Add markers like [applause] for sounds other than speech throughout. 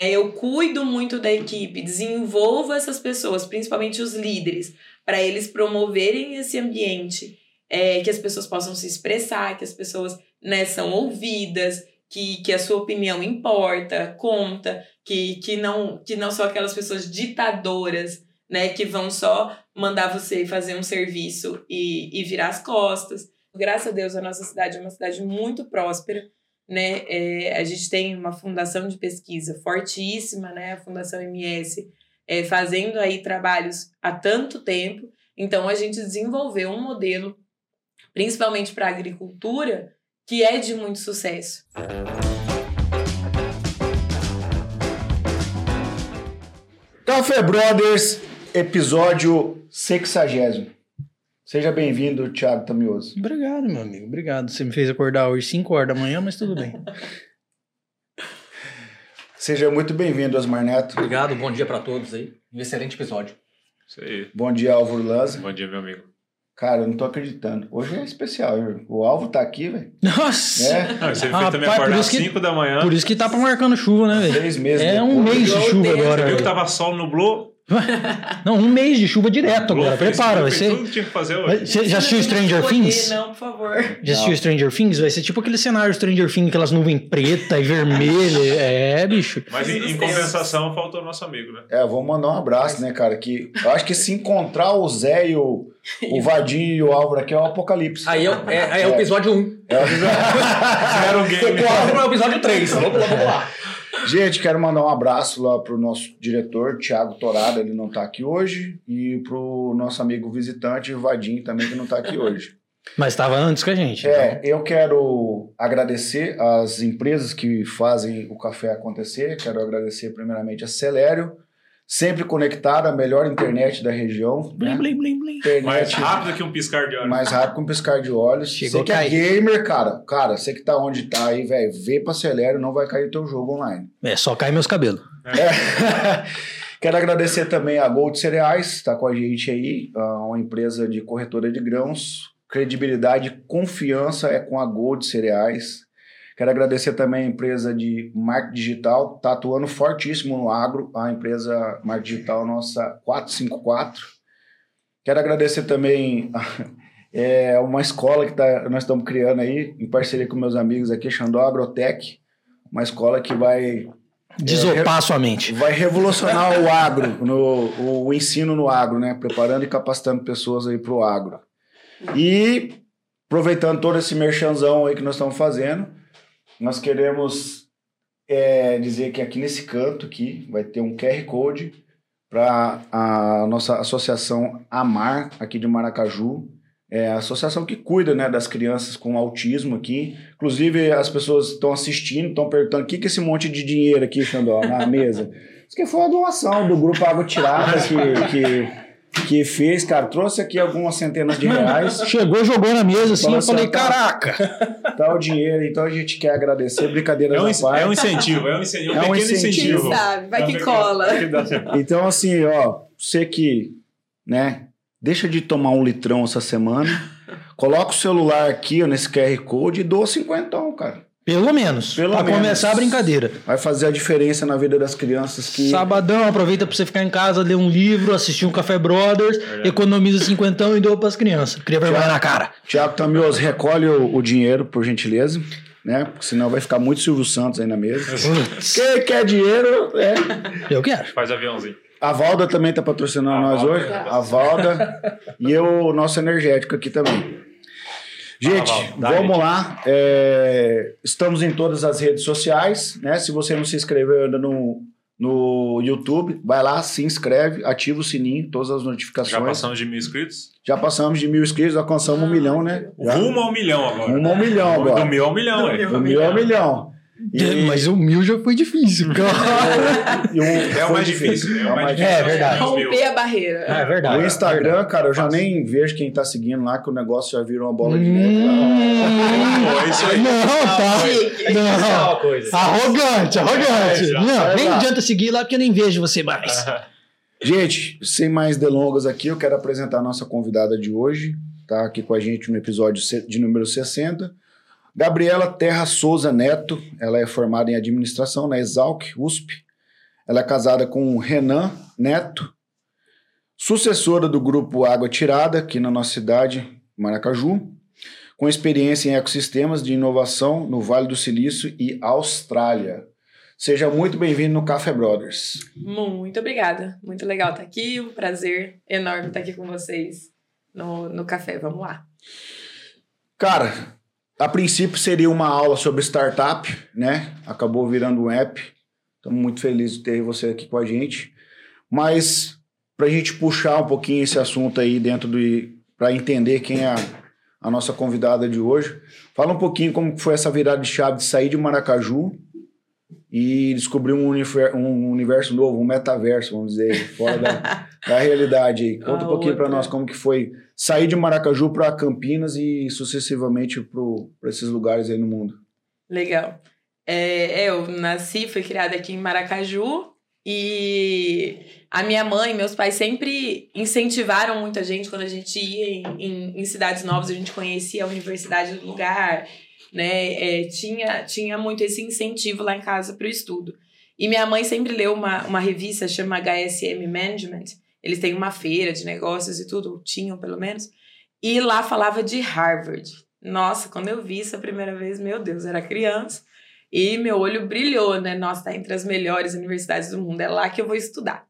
É, eu cuido muito da equipe, desenvolvo essas pessoas, principalmente os líderes, para eles promoverem esse ambiente, é, que as pessoas possam se expressar, que as pessoas né, são ouvidas, que, que a sua opinião importa, conta, que, que, não, que não são aquelas pessoas ditadoras, né, que vão só mandar você fazer um serviço e, e virar as costas. Graças a Deus, a nossa cidade é uma cidade muito próspera, né? É, a gente tem uma fundação de pesquisa fortíssima, né? A Fundação MS, é, fazendo aí trabalhos há tanto tempo. Então, a gente desenvolveu um modelo, principalmente para a agricultura, que é de muito sucesso. Café Brothers, episódio 60. Seja bem-vindo, Thiago Tamioso. Obrigado, meu amigo. Obrigado. Você me fez acordar hoje 5 horas da manhã, mas tudo bem. [laughs] Seja muito bem-vindo, Osmar Neto. Obrigado, bom dia para todos aí. Um excelente episódio. Isso aí. Bom dia, Álvaro Lanza. Bom dia, meu amigo. Cara, eu não tô acreditando. Hoje é especial. viu? O Alvo tá aqui, velho. Nossa! É, Não, você fez também por acordar às isso que- 5 da manhã. Por isso que tá marcando chuva, né, velho? três meses É um depois. mês de chuva o agora. Você viu que velho. tava sol, nublou? [laughs] Não, um mês de chuva direto agora. Prepara, vai ser. tudo que tinha que fazer hoje. Você já assistiu Stranger poder, Things? Não, por favor. Já assistiu Stranger Things? Vai ser tipo aquele cenário Stranger Things, aquelas nuvens preta e vermelha. É, bicho. Mas em, em compensação, faltou nosso amigo, né? É, vamos mandar um abraço, né, cara? Que eu acho que se encontrar o Zé e o, o [laughs] Vadinho e o Álvaro aqui é o apocalipse. Aí é, o- é, aí é o episódio 1. É. Zero game. O Álvaro é o episódio 3. Vamos lá, vamos lá. Gente, quero mandar um abraço lá pro nosso diretor, Thiago Torado, ele não tá aqui hoje, e pro nosso amigo visitante, Vadinho, também, que não tá aqui hoje. [laughs] Mas tava antes que a gente. É, eu quero agradecer as empresas que fazem o café acontecer. Quero agradecer primeiramente a Celério, sempre conectada, a melhor internet da região. Blim, né? blim, blim, blim. Internet Mais rápido que um piscar de olhos. mais rápido que um piscar de olhos. Chegou você que é gamer, cara, cara, você que tá onde tá aí, velho, vê pra Celério, não vai cair teu jogo online. É, só cai meus cabelos. É. [laughs] Quero agradecer também a Gold Cereais, está com a gente aí, uma empresa de corretora de grãos. Credibilidade e confiança é com a Gold Cereais. Quero agradecer também a empresa de marketing digital, está atuando fortíssimo no agro, a empresa marketing digital nossa 454. Quero agradecer também [laughs] é, uma escola que tá, nós estamos criando aí, em parceria com meus amigos aqui, Xandó Agrotech, uma escola que vai Desopar sua mente. vai revolucionar o agro, no, o, o ensino no agro, né? Preparando e capacitando pessoas aí para o agro. E aproveitando todo esse merchanzão aí que nós estamos fazendo, nós queremos é, dizer que aqui nesse canto aqui vai ter um QR Code para a nossa associação Amar aqui de Maracaju. É a associação que cuida né, das crianças com autismo aqui. Inclusive, as pessoas estão assistindo, estão perguntando o que, que é esse monte de dinheiro aqui, Xandó, na mesa. Isso que foi a doação do Grupo Água Tirada que, que, que fez, cara. Trouxe aqui algumas centenas de reais. [laughs] Chegou, jogou na mesa assim, eu falei, assim, tá. caraca. Tá o dinheiro, então a gente quer agradecer. Brincadeiras É um, parte. é um incentivo, é um incentivo, um É um pequeno incentivo. incentivo. Quem sabe? Vai É um que cola. [laughs] que certo. Então, assim, ó, você que, né, deixa de tomar um litrão essa semana, coloca o celular aqui, ó, nesse QR Code e doa cinquentão, cara. Pelo menos. Pelo pra menos. começar a brincadeira. Vai fazer a diferença na vida das crianças que... Sabadão, aproveita pra você ficar em casa, ler um livro, assistir um Café Brothers, Verdade. economiza cinquentão e doa pras crianças. Cria vergonha na cara. Tiago Tamioso, recolhe o, o dinheiro, por gentileza, né? Porque senão vai ficar muito Silvio Santos aí na mesa. Quem quer dinheiro, é... eu quero. Faz aviãozinho. A Valda também tá patrocinando A nós Valda hoje. A Valda. e eu, o nosso energético aqui também. Gente. Dá, vamos gente. lá. É, estamos em todas as redes sociais, né? Se você não se inscreveu ainda no, no YouTube, vai lá, se inscreve, ativa o sininho, todas as notificações. Já passamos de mil inscritos? Já passamos de mil inscritos, alcançamos um milhão, né? Já. Rumo ao milhão agora. Rumo ao milhão agora. Do mil ao milhão, Do é. mil. Do mil ao milhão. E- Mas o mil já foi difícil, cara. [laughs] o- É o mais difícil. É o mais difícil. É verdade. Romper a barreira. É verdade. O Instagram, cara, eu já nem vejo quem tá seguindo lá, que o negócio já virou uma bola de neve. Hum, Pô, é isso aí. Não, tá. Chique. Não. uma coisa. Arrogante, arrogante. É. Não, nem adianta seguir lá porque eu nem vejo você mais. Gente, sem mais delongas aqui, eu quero apresentar a nossa convidada de hoje. Tá aqui com a gente no episódio de número 60. Gabriela Terra Souza Neto, ela é formada em administração na Exalc, USP. Ela é casada com Renan Neto, sucessora do grupo Água Tirada, aqui na nossa cidade, Maracaju, com experiência em ecossistemas de inovação no Vale do Silício e Austrália. Seja muito bem-vindo no Café Brothers. Muito obrigada. Muito legal estar aqui. Um prazer enorme estar aqui com vocês no, no café. Vamos lá. Cara, a princípio seria uma aula sobre startup, né? Acabou virando um app. Estamos muito felizes de ter você aqui com a gente. Mas para a gente puxar um pouquinho esse assunto aí dentro do. para entender quem é a, a nossa convidada de hoje, fala um pouquinho como foi essa virada de chave de sair de Maracaju e descobrir um, um universo novo, um metaverso, vamos dizer, fora da, [laughs] da realidade. Conta um pouquinho para nós como que foi sair de Maracaju para Campinas e sucessivamente para esses lugares aí no mundo. Legal. É, eu nasci, fui criada aqui em Maracaju e a minha mãe e meus pais sempre incentivaram muita gente quando a gente ia em, em, em cidades novas, a gente conhecia a universidade do lugar, né? É, tinha, tinha muito esse incentivo lá em casa para o estudo. E minha mãe sempre leu uma, uma revista chama HSM Management. Eles têm uma feira de negócios e tudo, tinham pelo menos. E lá falava de Harvard. Nossa, quando eu vi isso a primeira vez, meu Deus, era criança. E meu olho brilhou, né? Nossa, tá entre as melhores universidades do mundo. É lá que eu vou estudar.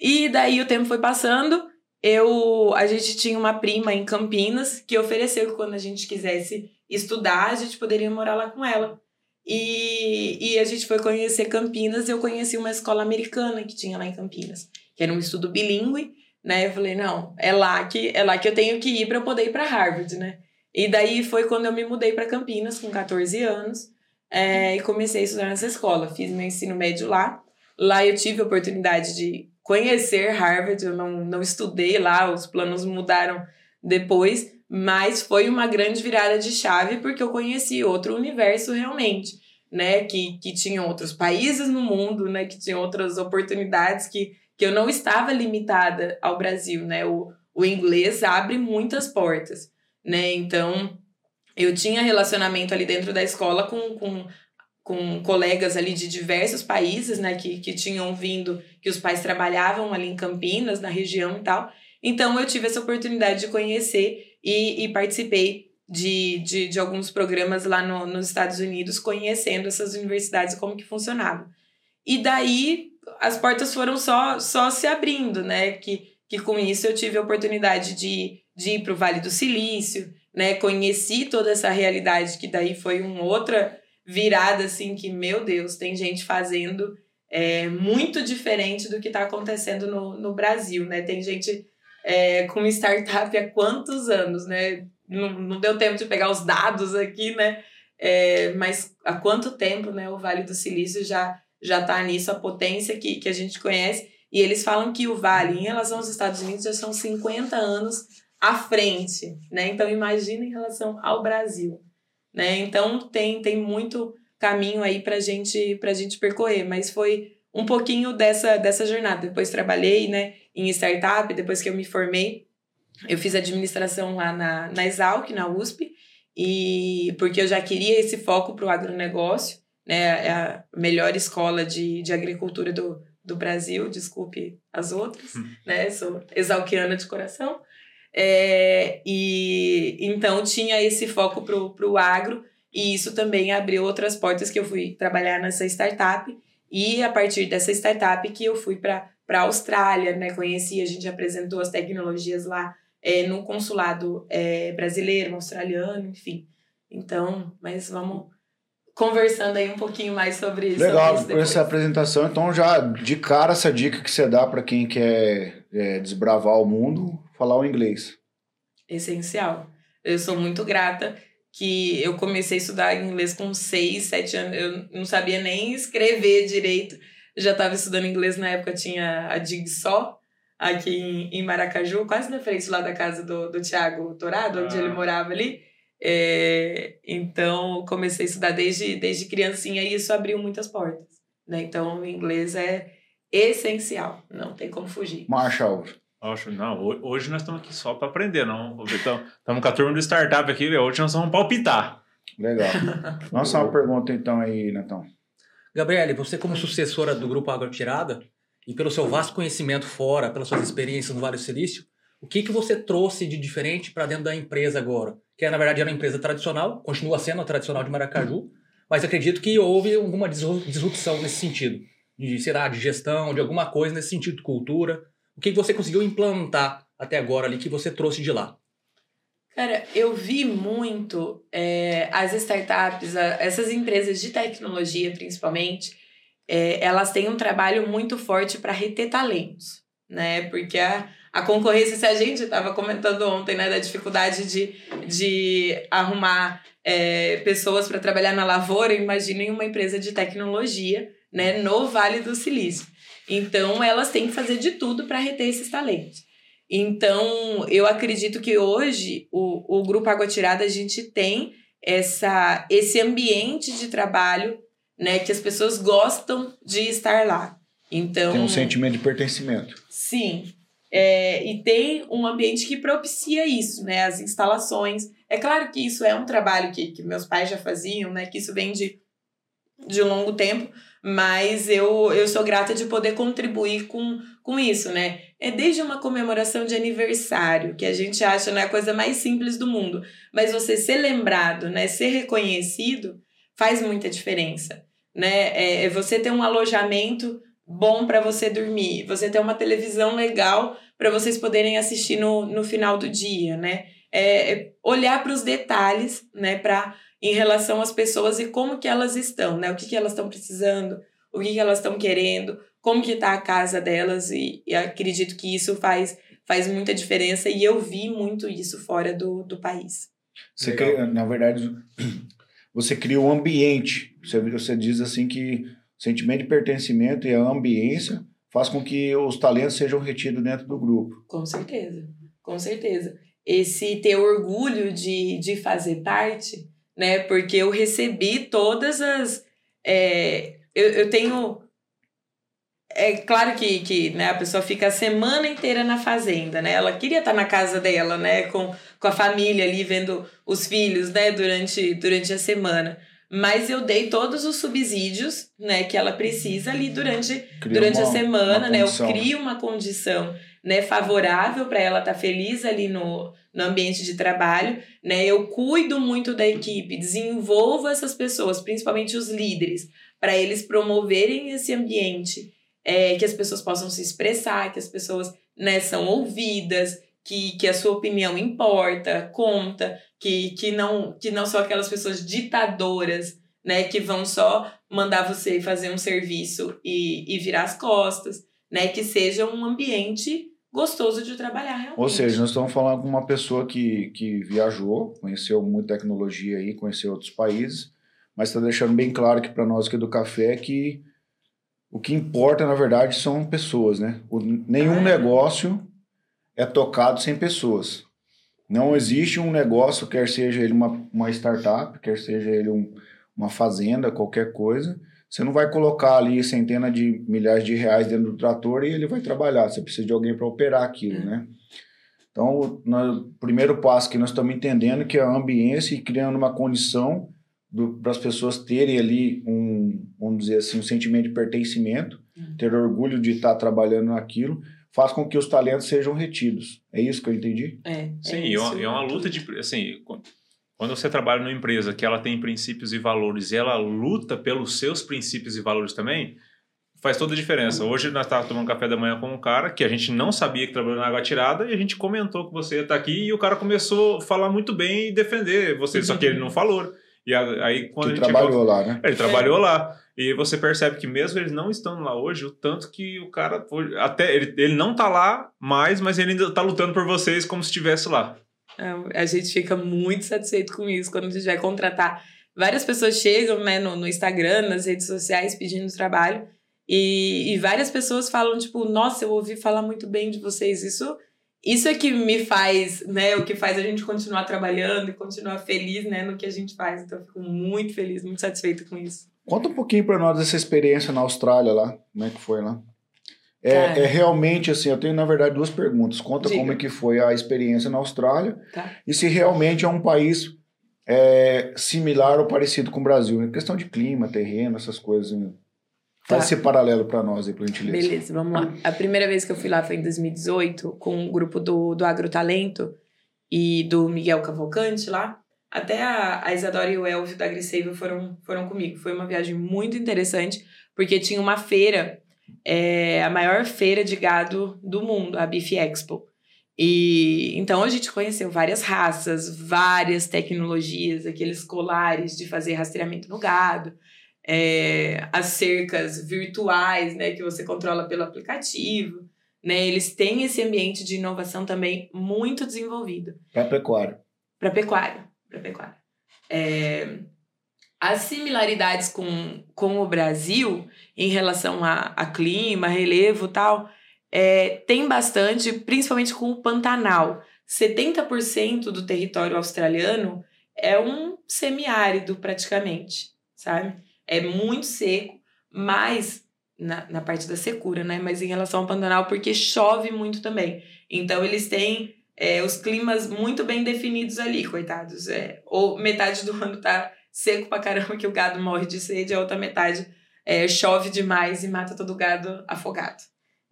E daí o tempo foi passando. Eu, a gente tinha uma prima em Campinas que ofereceu que quando a gente quisesse estudar, a gente poderia morar lá com ela. E, e a gente foi conhecer Campinas e eu conheci uma escola americana que tinha lá em Campinas, que era um estudo bilíngue, né? Eu falei, não, é lá que é lá que eu tenho que ir para eu poder ir para Harvard, né? E daí foi quando eu me mudei para Campinas com 14 anos é, e comecei a estudar nessa escola. Fiz meu ensino médio lá. Lá eu tive a oportunidade de conhecer Harvard. Eu não, não estudei lá, os planos mudaram depois, mas foi uma grande virada de chave porque eu conheci outro universo realmente, né? Que, que tinha outros países no mundo, né? Que tinha outras oportunidades que, que eu não estava limitada ao Brasil, né? O, o inglês abre muitas portas, né? Então, eu tinha relacionamento ali dentro da escola com, com, com colegas ali de diversos países, né? Que, que tinham vindo, que os pais trabalhavam ali em Campinas, na região e tal. Então, eu tive essa oportunidade de conhecer e, e participei de, de, de alguns programas lá no, nos Estados Unidos, conhecendo essas universidades como que funcionavam. E daí, as portas foram só, só se abrindo, né? Que, que com isso eu tive a oportunidade de, de ir para o Vale do Silício, né? Conheci toda essa realidade, que daí foi uma outra virada, assim, que, meu Deus, tem gente fazendo é, muito diferente do que está acontecendo no, no Brasil, né? Tem gente é, com startup há quantos anos, né? Não, não deu tempo de pegar os dados aqui, né? É, mas há quanto tempo, né? O Vale do Silício já já está nisso, a potência que, que a gente conhece. E eles falam que o Vale, em relação aos Estados Unidos, já são 50 anos à frente, né? Então imagina em relação ao Brasil, né? Então tem, tem muito caminho aí pra gente, pra gente percorrer, mas foi um pouquinho dessa, dessa jornada. Depois trabalhei, né, em startup, depois que eu me formei, eu fiz administração lá na, na Exalc, na USP, e porque eu já queria esse foco para o agronegócio, né, é a melhor escola de, de agricultura do, do Brasil, desculpe as outras, né, sou exalquiana de coração, é, e então tinha esse foco pro, pro agro, e isso também abriu outras portas que eu fui trabalhar nessa startup, e a partir dessa startup que eu fui para a Austrália, né, conheci, a gente apresentou as tecnologias lá é, no consulado é, brasileiro, australiano, enfim. Então, mas vamos conversando aí um pouquinho mais sobre isso. Legal, sobre isso essa apresentação. Então, já de cara, essa dica que você dá para quem quer é, desbravar o mundo, falar o inglês. essencial. Eu sou muito grata que eu comecei a estudar inglês com 6, 7 anos. Eu não sabia nem escrever direito. Já estava estudando inglês na época, tinha a Dig Só, aqui em, em Maracaju, quase na frente lá da casa do, do Tiago Torado, onde Ah. ele morava ali. É, então, comecei a estudar desde, desde criancinha e isso abriu muitas portas. Né? Então, o inglês é essencial, não tem como fugir. Marshall, Acho, não, ho- hoje nós estamos aqui só para aprender, não. Então, estamos com a turma do startup aqui, hoje nós vamos palpitar. legal. [laughs] Nossa, uma pergunta então aí, Netão. Gabriele, você como sucessora do Grupo Água Tirada, e pelo seu vasto conhecimento fora, pelas suas experiências no Vale do Silício, o que, que você trouxe de diferente para dentro da empresa agora? Que na verdade era uma empresa tradicional, continua sendo a tradicional de Maracaju, mas acredito que houve alguma disru- disrupção nesse sentido, de, sei lá, de gestão, de alguma coisa nesse sentido de cultura. O que, você conseguiu implantar até agora ali que você trouxe de lá? Cara, eu vi muito é, as startups, a- essas empresas de tecnologia, principalmente, é, elas têm um trabalho muito forte para reter talentos, né? Porque a, a concorrência, se a gente estava comentando ontem, né, da dificuldade de, de arrumar é, pessoas para trabalhar na lavoura, imaginem uma empresa de tecnologia, né, no Vale do Silício. Então, elas têm que fazer de tudo para reter esses talentos. Então, eu acredito que hoje o, o Grupo Água Tirada a gente tem essa, esse ambiente de trabalho, né, que as pessoas gostam de estar lá. Então, Tem um sentimento de pertencimento. Sim. É, e tem um ambiente que propicia isso, né? As instalações. É claro que isso é um trabalho que, que meus pais já faziam, né? Que isso vem de, de longo tempo, mas eu, eu sou grata de poder contribuir com, com isso, né? É desde uma comemoração de aniversário, que a gente acha né, a coisa mais simples do mundo, mas você ser lembrado, né? Ser reconhecido faz muita diferença, né? É, é você ter um alojamento bom para você dormir, você ter uma televisão legal para vocês poderem assistir no, no final do dia, né? É, é olhar para os detalhes, né? Para em relação às pessoas e como que elas estão, né? O que, que elas estão precisando, o que, que elas estão querendo, como que tá a casa delas e, e acredito que isso faz, faz muita diferença e eu vi muito isso fora do, do país. Você cria, na verdade, [clears throat] você cria um ambiente. Você, você diz assim que o sentimento de pertencimento e a ambiência faz com que os talentos sejam retidos dentro do grupo. Com certeza, com certeza. Esse ter orgulho de, de fazer parte, né? Porque eu recebi todas as. é, eu, eu tenho. É claro que, que né, a pessoa fica a semana inteira na fazenda, né? Ela queria estar na casa dela, né? Com, com a família ali, vendo os filhos, né? Durante, durante a semana. Mas eu dei todos os subsídios, né? Que ela precisa ali durante durante a uma- semana, uma né? Eu condição. crio uma condição né, favorável para ela estar feliz ali no, no ambiente de trabalho, né? Eu cuido muito da equipe, desenvolvo essas pessoas, principalmente os líderes, para eles promoverem esse ambiente, é, que as pessoas possam se expressar, que as pessoas né, são ouvidas, que, que a sua opinião importa, conta, que, que, não, que não são aquelas pessoas ditadoras, né, que vão só mandar você fazer um serviço e, e virar as costas, né, que seja um ambiente gostoso de trabalhar realmente. Ou seja, nós estamos falando com uma pessoa que, que viajou, conheceu muita tecnologia aí, conheceu outros países, mas está deixando bem claro que para nós aqui do café que o que importa, na verdade, são pessoas, né? O- nenhum Ah. negócio é tocado sem pessoas. Não existe um negócio, quer seja ele uma, uma startup, quer seja ele um, uma fazenda, qualquer coisa, você não vai colocar ali centenas de milhares de reais dentro do trator e ele vai trabalhar. Você precisa de alguém para operar aquilo, É. né? Então, o primeiro passo que nós estamos entendendo que é a ambiência e criando uma condição para as pessoas terem ali um, vamos dizer assim, um sentimento de pertencimento, Uhum. ter orgulho de estar trabalhando naquilo, faz com que os talentos sejam retidos. É isso que eu entendi? É, Sim, é e é uma, é uma luta de. Assim, quando você trabalha numa empresa que ela tem princípios e valores e ela luta pelos seus princípios e valores também, faz toda a diferença. Hoje nós estávamos tomando café da manhã com um cara que a gente não sabia que trabalhou na água tirada e a gente comentou que você ia estar aqui e o cara começou a falar muito bem e defender você, só que ele não falou. E aí quando que a gente trabalhou lá, né? ele trabalhou lá. E você percebe que mesmo eles não estando lá hoje, o tanto que o cara. Até ele, ele não tá lá mais, mas ele ainda tá lutando por vocês como se estivesse lá. É, A gente fica muito satisfeito com isso quando a gente vai contratar. Várias pessoas chegam né, no, no Instagram, nas redes sociais, pedindo trabalho. E, e várias pessoas falam, tipo, nossa, eu ouvi falar muito bem de vocês. Isso, isso é que me faz, né? O que faz a gente continuar trabalhando e continuar feliz né, no que a gente faz. Então, eu fico muito feliz, muito satisfeita com isso. Conta um pouquinho para nós dessa experiência na Austrália lá. Como é que foi lá? É, Cara. é realmente assim, eu tenho na verdade duas perguntas. Conta Diga. como é que foi a experiência na Austrália Tá? e se realmente é um país é similar ou parecido com o Brasil. Em questão de clima, terreno, essas coisas. né? Faz Tá. esse paralelo para nós aí, gentileza. Beleza, vamos lá. A primeira vez que eu fui lá foi em 2018, com o grupo do, do Agrotalento e do Miguel Cavalcante lá. Até a, a Isadora e o Elvio da AgriSave foram, foram comigo. Foi uma viagem muito interessante, porque tinha uma feira, é, a maior feira de gado do mundo, a Beef Expo. E então a gente conheceu várias raças, várias tecnologias, aqueles colares de fazer rastreamento no gado, é, as cercas virtuais, né, que você controla pelo aplicativo, né? Eles têm esse ambiente de inovação também muito desenvolvido Para pecuária. para pecuária, para pecuária. É, as similaridades com, com o Brasil em relação a, a clima, relevo tal, é, tem bastante, principalmente com o Pantanal. 70% do território australiano é um semiárido praticamente, sabe? É muito seco, mas na, na parte da secura, né? Mas em relação ao Pantanal, porque chove muito também. Então eles têm é, os climas muito bem definidos ali, coitados. É, ou metade do ano tá seco pra caramba que o gado morre de sede, a outra metade é, chove demais e mata todo o gado afogado.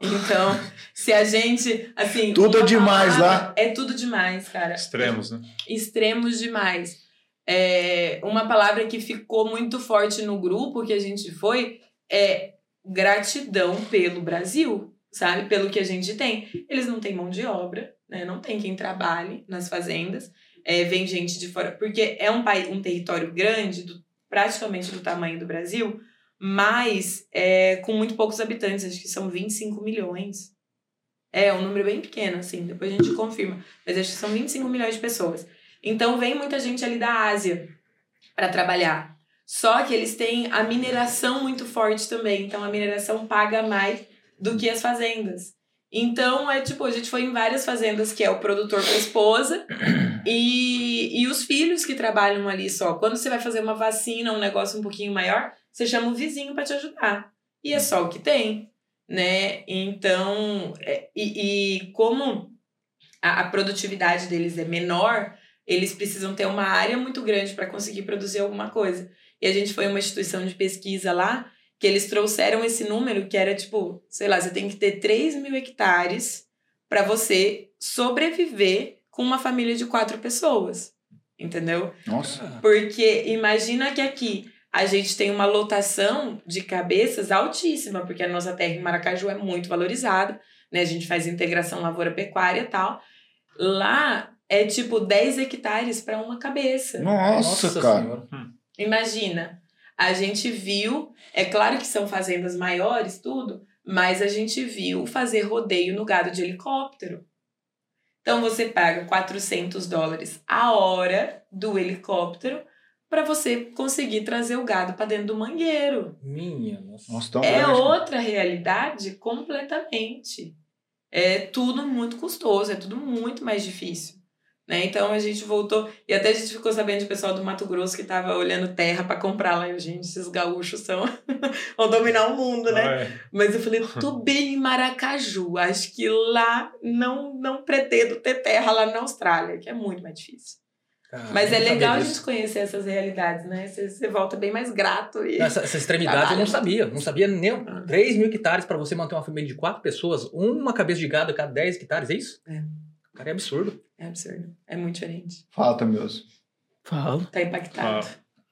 Então, [laughs] se a gente, assim... Tudo uma demais palavra- lá. É tudo demais, cara Extremos, né? extremos demais. É, uma palavra que ficou muito forte no grupo que a gente foi é gratidão pelo Brasil, sabe? Pelo que a gente tem. Eles não têm mão de obra, né? Não tem quem trabalhe nas fazendas. É, vem gente de fora, porque é um país, um território grande, do, praticamente do tamanho do Brasil, mas é, com muito poucos habitantes, acho que são 25 milhões. É um número bem pequeno, assim, depois a gente confirma. Mas acho que são 25 milhões de pessoas. Então vem muita gente ali da Ásia para trabalhar. Só que eles têm a mineração muito forte também. Então a mineração paga mais do que as fazendas. Então é tipo, a gente foi em várias fazendas que é o produtor com a esposa e, e os filhos que trabalham ali só. Quando você vai fazer uma vacina, um negócio um pouquinho maior, você chama o vizinho para te ajudar. E é só o que tem, né? Então, é, e, e como a, a produtividade deles é menor, eles precisam ter uma área muito grande para conseguir produzir alguma coisa. E a gente foi uma instituição de pesquisa lá, que eles trouxeram esse número que era tipo, sei lá, você tem que ter 3 mil hectares para você sobreviver com uma família de quatro pessoas. Entendeu? Nossa. Porque imagina que aqui a gente tem uma lotação de cabeças altíssima, porque a nossa terra em Maracaju é muito valorizada, né? A gente faz integração lavoura-pecuária e tal. Lá é tipo 10 hectares para uma cabeça. Nossa, cara. Senhora. Imagina, a gente viu, é claro que são fazendas maiores, tudo, mas a gente viu fazer rodeio no gado de helicóptero. Então você paga 400 dólares a hora do helicóptero para você conseguir trazer o gado para dentro do mangueiro. Minha, nossa. É grande. outra realidade completamente. É tudo muito custoso, é tudo muito mais difícil. Né? Então a gente voltou, e até a gente ficou sabendo de pessoal do Mato Grosso que tava olhando terra para comprar lá. E, gente, esses gaúchos são. [laughs] vão dominar o mundo, né? Ah, é. Mas eu falei, tô [laughs] bem em Maracaju. Acho que lá não, não pretendo ter terra lá na Austrália, que é muito mais difícil. Cara, Mas é eu legal a gente conhecer essas realidades, né? Você, você volta bem mais grato. E... Essa, essa extremidade eu não sabia. Não sabia nem. Ah. 3 mil hectares para você manter uma família de quatro pessoas, uma cabeça de gado a cada 10 hectares, é isso? É. Cara, é absurdo. É absurdo. É muito diferente. Falta mesmo. Falo. Tá impactado.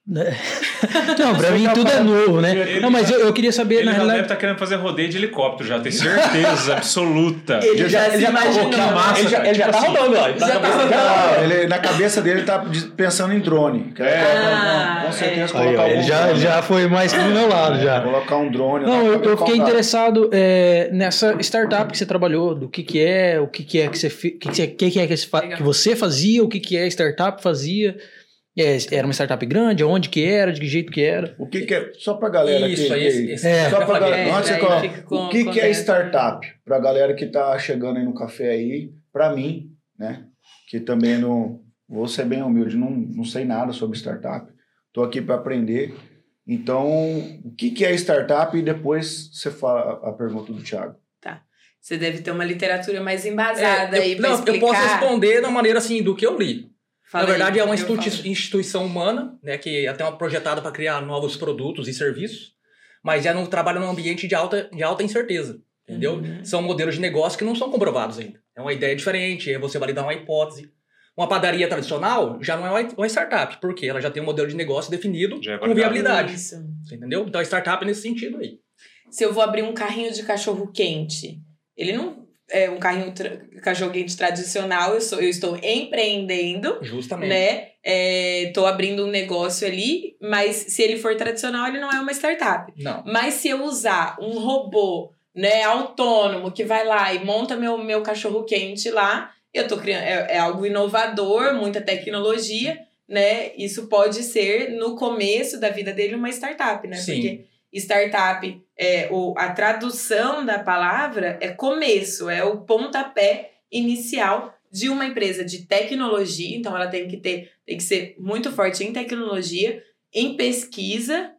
[laughs] Não, pra mim tudo é novo, né? Ele Não, mas já- eu, eu queria saber, Ele na já deve realidade. estar querendo fazer rodeio de helicóptero já, tenho certeza absoluta. [laughs] Ele já se imaginou. que massa, ele já, ele já Tipo tá assim, rodando, ó. Ele tá já na tá cabeça rodando. ele, na cabeça dele tá pensando em drone. Que é, Ah, com certeza é. Aí, colocar ó, um ele já, drone. já foi mais pro meu lado, já. Colocar um drone. Não, eu, eu fiquei interessado é, nessa startup que você trabalhou, do que que é, o que que é que você, que que você, que que é que você, que você fazia, o que que é a startup fazia. É, era uma startup grande, onde que era, de que jeito que era. O que, que é. Só pra galera Isso, que, aí, que- esse- esse- É. Só falei. galera. É, Antes fica com- o que, com que é startup? Pra galera que tá chegando aí no café aí, pra mim, né? Que também não. Vou ser bem humilde, não, não sei nada sobre startup. Tô aqui para aprender. Então, o que, que é startup? E depois você fala a pergunta do Thiago. Você deve ter uma literatura mais É, embasada eu, aí pra não, explicar. eu posso responder da maneira assim, do que eu li. Fala Na verdade, é uma institui- instituição humana, né, que é até uma projetada para criar novos produtos e serviços, mas já não trabalha num ambiente de alta, de alta incerteza, entendeu? Uhum. São modelos de negócio que não são comprovados ainda. É uma ideia diferente, é você validar uma hipótese. Uma padaria tradicional já não é uma- startup, porque ela já tem um modelo de negócio definido Já é com viabilidade, Isso. você entendeu? Então, a startup é nesse sentido aí. Se eu vou abrir um carrinho de cachorro quente, ele não é um carrinho tra- cachorro quente tradicional, eu, sou, eu estou empreendendo, Justamente. né? Estou abrindo um negócio ali, mas se ele for tradicional, ele não é uma startup. Não. Mas se eu usar um robô, né, autônomo, que vai lá e monta meu, meu cachorro quente lá, eu tô criando. É, é algo inovador, muita tecnologia, né? Isso pode ser, no começo da vida dele, uma startup, né? Sim. Porque startup, é, o, a tradução da palavra é começo, é o pontapé inicial de uma empresa de tecnologia. Então, ela tem que ter, tem que ser muito forte em tecnologia, em pesquisa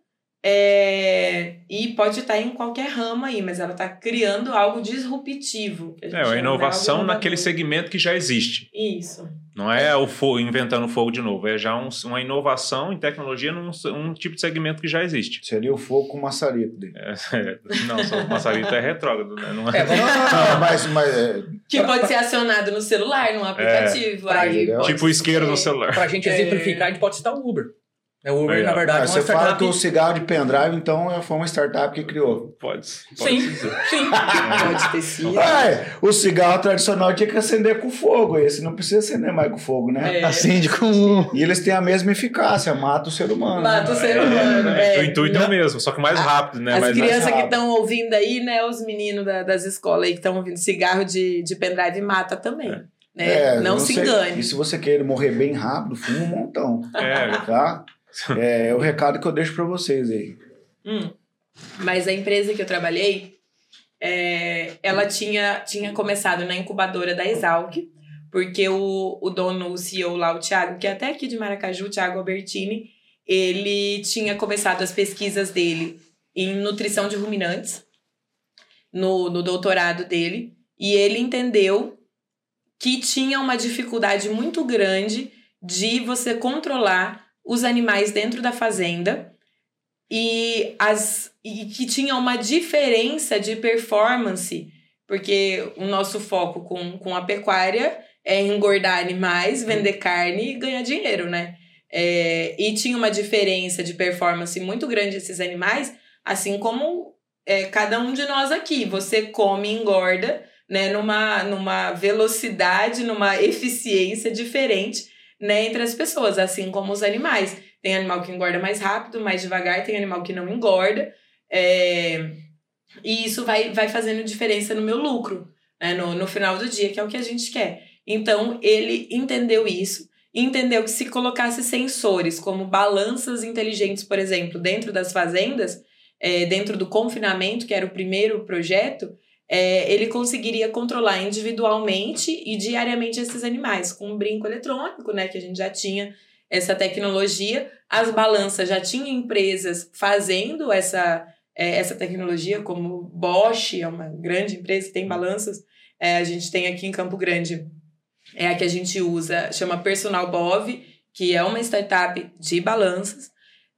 é, e pode estar em qualquer ramo aí, mas ela está criando algo disruptivo. a gente É, né? inovação naquele segmento que já existe. Isso. Não é o fogo, inventando fogo de novo, é já um- uma inovação em tecnologia num um tipo de segmento que já existe. Seria o fogo com o maçarico dele. É, não, só o maçarito é retrógrado, né? Não é, É, Não, não, mas, mas é, Que pode ser acionado no celular, num aplicativo. aí tipo isqueiro no celular. Pra gente É. exemplificar, a gente pode citar o Uber. É, O Uber, na verdade, ah, é uma você fala startup. que o cigarro de pendrive, então, é- foi uma startup que criou. Pode, pode Sim, dizer. sim. [laughs] Pode ter sido. Ué, o cigarro tradicional tinha que acender com fogo, esse não precisa acender mais com fogo, né? É. Acende com. E eles têm a mesma eficácia, mata o ser humano. Mata o né? ser humano. é. O intuito é o mesmo, só que mais rápido, né? As mais crianças que rápido. estão ouvindo aí, né? Os meninos da- das escolas aí que estão ouvindo cigarro de, de pendrive mata também. Né? É, não eu se sei. engane. E se você quer morrer bem rápido, fuma um montão, É, tá? [laughs] É, o recado que eu deixo pra vocês aí. Hum. Mas a empresa que eu trabalhei, é, ela tinha, tinha começado na incubadora da Exalc, porque o, o dono, o CEO lá, o Thiago, que é até aqui de Maracaju, o Thiago Albertini, ele tinha começado as pesquisas dele em nutrição de ruminantes, no, no doutorado dele, e ele entendeu que tinha uma dificuldade muito grande de você controlar os animais dentro da fazenda e, as, e que tinha uma diferença de performance, porque o nosso foco com, com a pecuária é engordar animais, vender carne e ganhar dinheiro, né? É, e tinha uma diferença de performance muito grande esses animais, assim como é, cada um de nós aqui. Você come e engorda né, numa, numa velocidade, numa eficiência diferente né, entre as pessoas, assim como os animais. Tem animal que engorda mais rápido, mais devagar, tem animal que não engorda. é, E isso vai, vai fazendo diferença no meu lucro, né, no, no final do dia, que é o que a gente quer. Então, ele entendeu isso, entendeu que se colocasse sensores, como balanças inteligentes, por exemplo, dentro das fazendas, é, dentro do confinamento, que era o primeiro projeto, é, ele conseguiria controlar individualmente e diariamente esses animais, com um brinco eletrônico, né, que a gente já tinha essa tecnologia. As balanças já tinham empresas fazendo essa, é, essa tecnologia, como Bosch, é uma grande empresa que tem balanças. É, a gente tem aqui em Campo Grande, é a que a gente usa, chama Personal Bov, que é uma startup de balanças.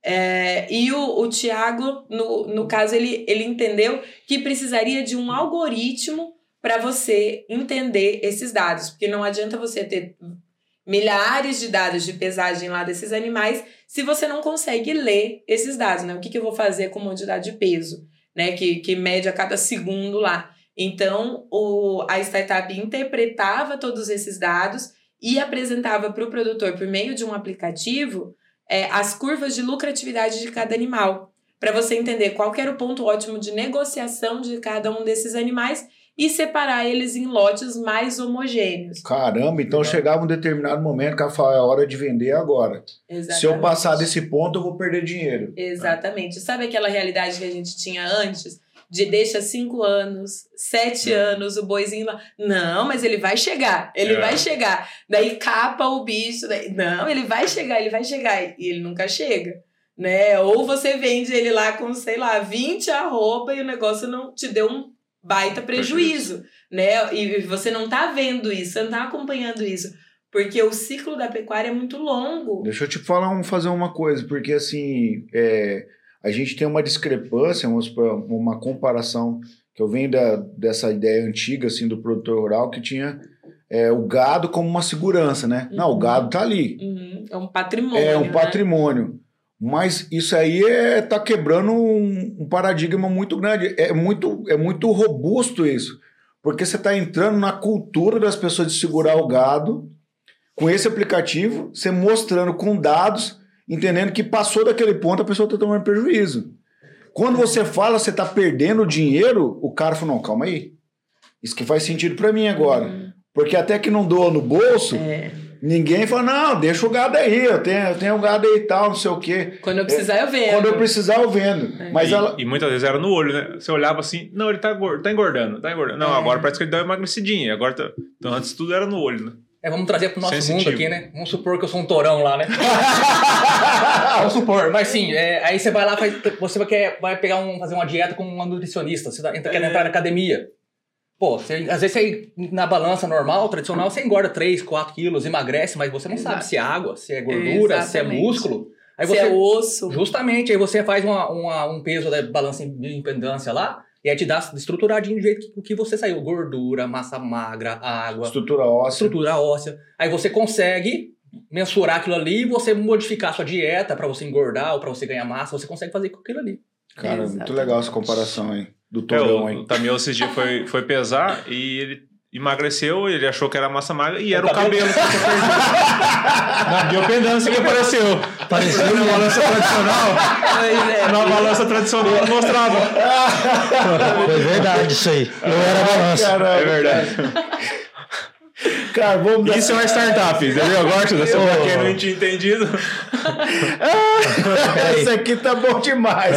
É, e o, o Tiago, no, no caso, ele, ele entendeu que precisaria de um algoritmo para você entender esses dados, porque não adianta você ter milhares de dados de pesagem lá desses animais se você não consegue ler esses dados, né? O que, que eu vou fazer com uma unidade de peso, né? Que, que mede a cada segundo lá. Então, o, a startup interpretava todos esses dados e apresentava para o produtor, por meio de um aplicativo, é, as curvas de lucratividade de cada animal, para você entender qual que era o ponto ótimo de negociação de cada um desses animais e separar eles em lotes mais homogêneos. Caramba, então Legal. chegava um determinado momento que ela falava, é hora de vender agora. Exatamente. Se eu passar desse ponto, eu vou perder dinheiro. Exatamente. Sabe aquela realidade que a gente tinha antes? De deixa cinco anos, sete anos, o boizinho lá. Não, mas ele vai chegar, ele É. vai chegar. Daí capa o bicho. Daí, não, ele vai chegar, ele vai chegar. E ele nunca chega. Né? Ou você vende ele lá com, sei lá, 20 arroba e o negócio não te deu um baita prejuízo, né? E você não tá vendo isso, você não tá acompanhando isso. Porque o ciclo da pecuária é muito longo. Deixa eu te falar, um, fazer uma coisa, porque assim, é, a gente tem uma discrepância, uma comparação, que eu venho da, dessa ideia antiga, assim, do produtor rural, que tinha é, o gado como uma segurança, né? Não, o Uhum. gado tá ali. Uhum, É um patrimônio. É um né? patrimônio. Mas isso aí é, tá quebrando um, um paradigma muito grande. É muito, é muito robusto isso. Porque você está entrando na cultura das pessoas de segurar o gado com esse aplicativo, você mostrando com dados, entendendo que passou daquele ponto, a pessoa está tomando prejuízo. Quando você fala você está perdendo dinheiro, o cara fala, não, calma aí. Isso que faz sentido para mim agora. Uhum. Porque até que não doa no bolso, É. Ninguém fala, não, deixa o gado aí, eu tenho, eu tenho o gado aí e tal, não sei o quê. Quando eu precisar, eu vendo. Quando eu precisar, eu vendo. É. Mas e, ela. e muitas vezes era no olho, né? Você olhava assim, não, ele tá, tá engordando, tá engordando. Não, É. agora parece que ele deu uma emagrecidinha. Agora tá... Então antes tudo era no olho, né? É, vamos trazer pro nosso Sensitivo. mundo aqui, né? Vamos supor que eu sou um torão lá, né? [laughs] vamos supor, mas sim, é, aí você vai lá, faz, você vai, quer, vai pegar um, fazer uma dieta com uma nutricionista, você tá- entra, quer É. entrar na academia. Pô, você, às vezes você, na balança normal, tradicional, você engorda 3, 4 quilos, emagrece, mas você não Exato. sabe se é água, se é gordura, se é Exatamente. músculo. Aí Se você, é osso. Justamente, aí você faz uma, uma- um peso da balança de impedância lá, e aí te dá estruturadinho do jeito que, que você saiu. Gordura, massa magra, água, Estrutura óssea. estrutura óssea. Aí você consegue mensurar aquilo ali e você modificar a sua dieta para você engordar ou para você ganhar massa, você consegue fazer com aquilo ali. Cara, muito Exatamente. legal essa comparação aí. Do É, torão o, aí. o Tamiel esses dias foi, foi pesar e ele emagreceu, ele achou que era massa magra e era o cabelo. que tinha perdido. Na biopendância que apareceu. Parecia Na balança tradicional, Pois é. na balança tradicional não mostrava. Foi verdade isso aí. Eu era balança. Caramba, É verdade. Cara, vamos dar. Isso é uma startup, entendeu? Eu gosto dessa pra quem não tinha entendido. [laughs] Esse aqui tá bom demais.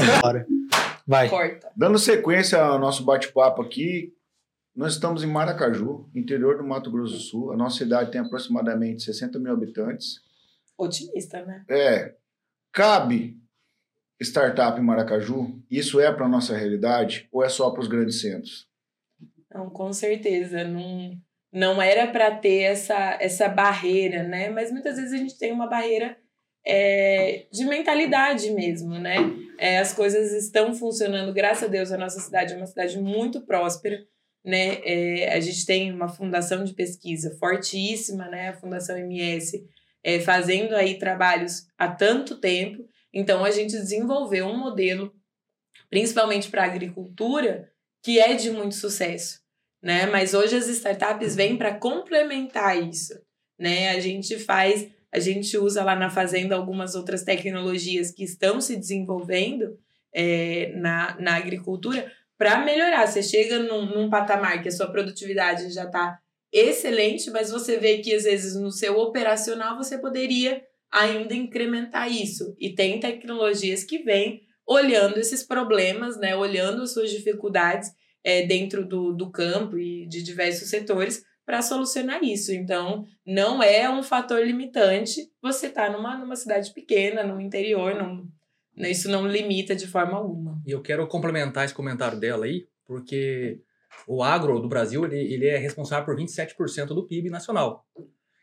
Vai. Corta. Dando sequência ao nosso bate-papo aqui, nós estamos em Maracaju, interior do Mato Grosso do Sul. A nossa cidade tem aproximadamente 60 mil habitantes. Otimista, né? É, cabe startup em Maracaju? Isso é para nossa realidade ou é só para os grandes centros? Não, com certeza. Não, não era para ter essa, essa barreira, né? Mas muitas vezes a gente tem uma barreira é, de mentalidade mesmo, né? É, as coisas estão funcionando, graças a Deus, a nossa cidade é uma cidade muito próspera, né? É, a gente tem uma fundação de pesquisa fortíssima, né? A Fundação MS, é, fazendo aí trabalhos há tanto tempo. Então, a gente desenvolveu um modelo, principalmente para a agricultura, que é de muito sucesso, né? Mas hoje as startups vêm para complementar isso, né? A gente faz, a gente usa lá na fazenda algumas outras tecnologias que estão se desenvolvendo é, na, na agricultura para melhorar. Você chega num, num patamar que a sua produtividade já está excelente, mas você vê que às vezes no seu operacional você poderia ainda incrementar isso. E tem tecnologias que vêm olhando esses problemas, né? Olhando as suas dificuldades é, dentro do, do campo e de diversos setores para solucionar isso. Então, não é um fator limitante você estar tá numa, numa cidade pequena, no interior, não, isso não limita de forma alguma. E eu quero complementar esse comentário dela aí, porque o agro do Brasil ele, ele é responsável por 27% do PIB nacional.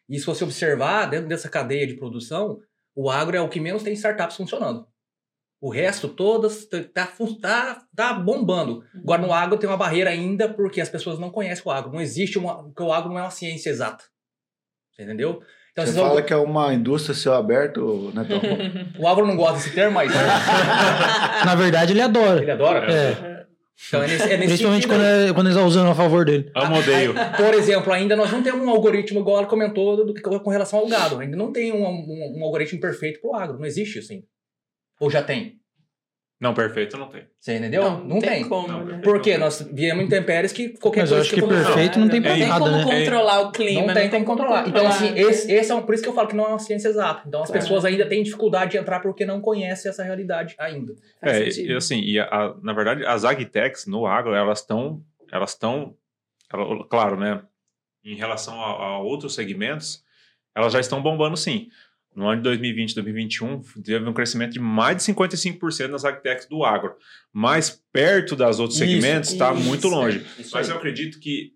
E se você observar, dentro dessa cadeia de produção, o agro é o que menos tem startups funcionando. O resto, todas, tá, tá, tá bombando. Agora, no agro tem uma barreira ainda, porque as pessoas não conhecem o agro. Não existe uma. Porque o agro não é uma ciência exata. Você entendeu? Então, Você vocês vão- fala que é uma indústria céu aberto, né, Tom? [laughs] o agro não gosta desse termo, mas [laughs] Na verdade, ele adora. ele adora. É, Então, é nesse, é nesse principalmente sentido quando, é, quando eles estão usando a favor dele. Amo odeio. Por exemplo, ainda nós não temos um algoritmo, igual ela comentou, do, que- com relação ao gado. Ainda não tem um, um, um algoritmo perfeito para o agro. Não existe isso ainda. Ou já tem? Não, perfeito não tem. Você entendeu? Não, não tem, como, Não, né? Porque nós viemos intempéries que qualquer Mas eu coisa acho que acontecer- perfeito não tem pra É, Não tem nada, como né? controlar o clima. Não tem como controlar. Então, assim, esse, esse é um, por isso que eu falo que não é uma ciência exata. Então, as Claro. pessoas ainda têm dificuldade de entrar porque não conhecem essa realidade ainda. Faz É, sentido. e assim, e a- a- na verdade, as agtechs no agro, elas estão, elas estão, ela- claro, né, em relação a, a outros segmentos, elas já estão bombando sim. No ano de 2020, 2021, teve um crescimento de mais de 55% nas agtechs do agro. Mas perto das outros Isso, segmentos, está muito longe. Isso Mas eu acredito que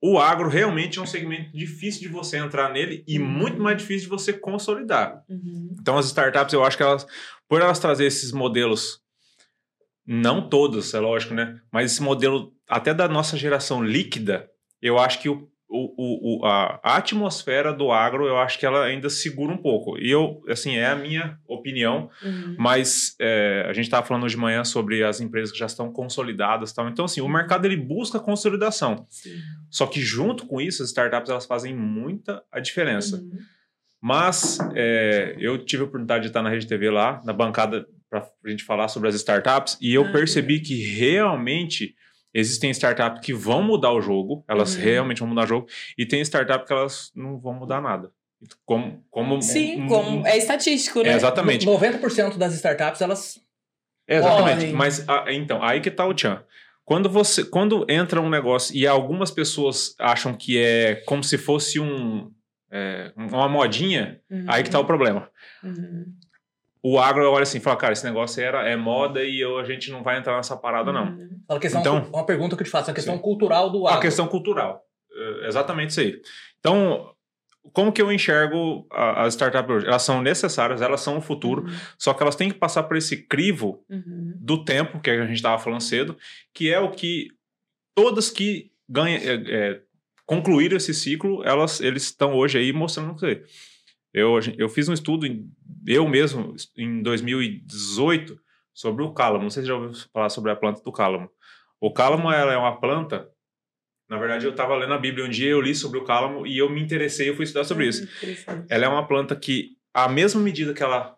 o agro realmente é um segmento difícil de você entrar nele e Uhum. muito mais difícil de você consolidar. Uhum. Então, as startups, eu acho que elas, por elas trazer esses modelos, não todos, é lógico, né? Mas esse modelo, até da nossa geração líquida, eu acho que o, o, o, a, a atmosfera do agro, eu acho que ela ainda segura um pouco. E eu, assim, é a minha opinião, Uhum. mas é, a gente estava falando hoje de manhã sobre as empresas que já estão consolidadas e tal. Então, assim, o mercado ele busca consolidação. Sim. Só que junto com isso, as startups elas fazem muita a diferença. Uhum. Mas é, eu tive a oportunidade de estar na Rede TV lá, na bancada, para a gente falar sobre as startups, e eu Ah, percebi que realmente existem startups que vão mudar o jogo, elas Uhum. realmente vão mudar o jogo, e tem startups que elas não vão mudar nada. Como, como, Sim, um- como é estatístico, né? É, exatamente. 90% das startups, elas. Exatamente. Podem. Mas a- então, aí que tá o tchan. Quando você, quando entra um negócio e algumas pessoas acham que é como se fosse um é, uma modinha, Uhum. aí que tá o problema. Uhum. O agro olha assim, e fala, cara, esse negócio era é moda e eu, a gente não vai entrar nessa parada não. Uhum. Uma questão, Então- uma pergunta que eu te faço, uma questão Sim. cultural do A agro. questão cultural, É, exatamente isso aí. Então, como que eu enxergo a- as startups hoje? Elas são necessárias, elas são o futuro, só que elas têm que passar por esse crivo Uhum. do tempo, que a gente estava falando cedo, que é o que todas que ganham, é, é, concluíram esse ciclo, elas, eles estão hoje aí mostrando o que eu, eu fiz um estudo, em- eu mesmo, em 2018, sobre o cálamo. Não sei se você já ouviu falar sobre a planta do cálamo. O cálamo ela é uma planta. Na verdade, eu estava lendo a Bíblia um dia, eu li sobre o cálamo e eu me interessei, eu fui estudar sobre isso. Interessante. Ela é uma planta que, à mesma medida que ela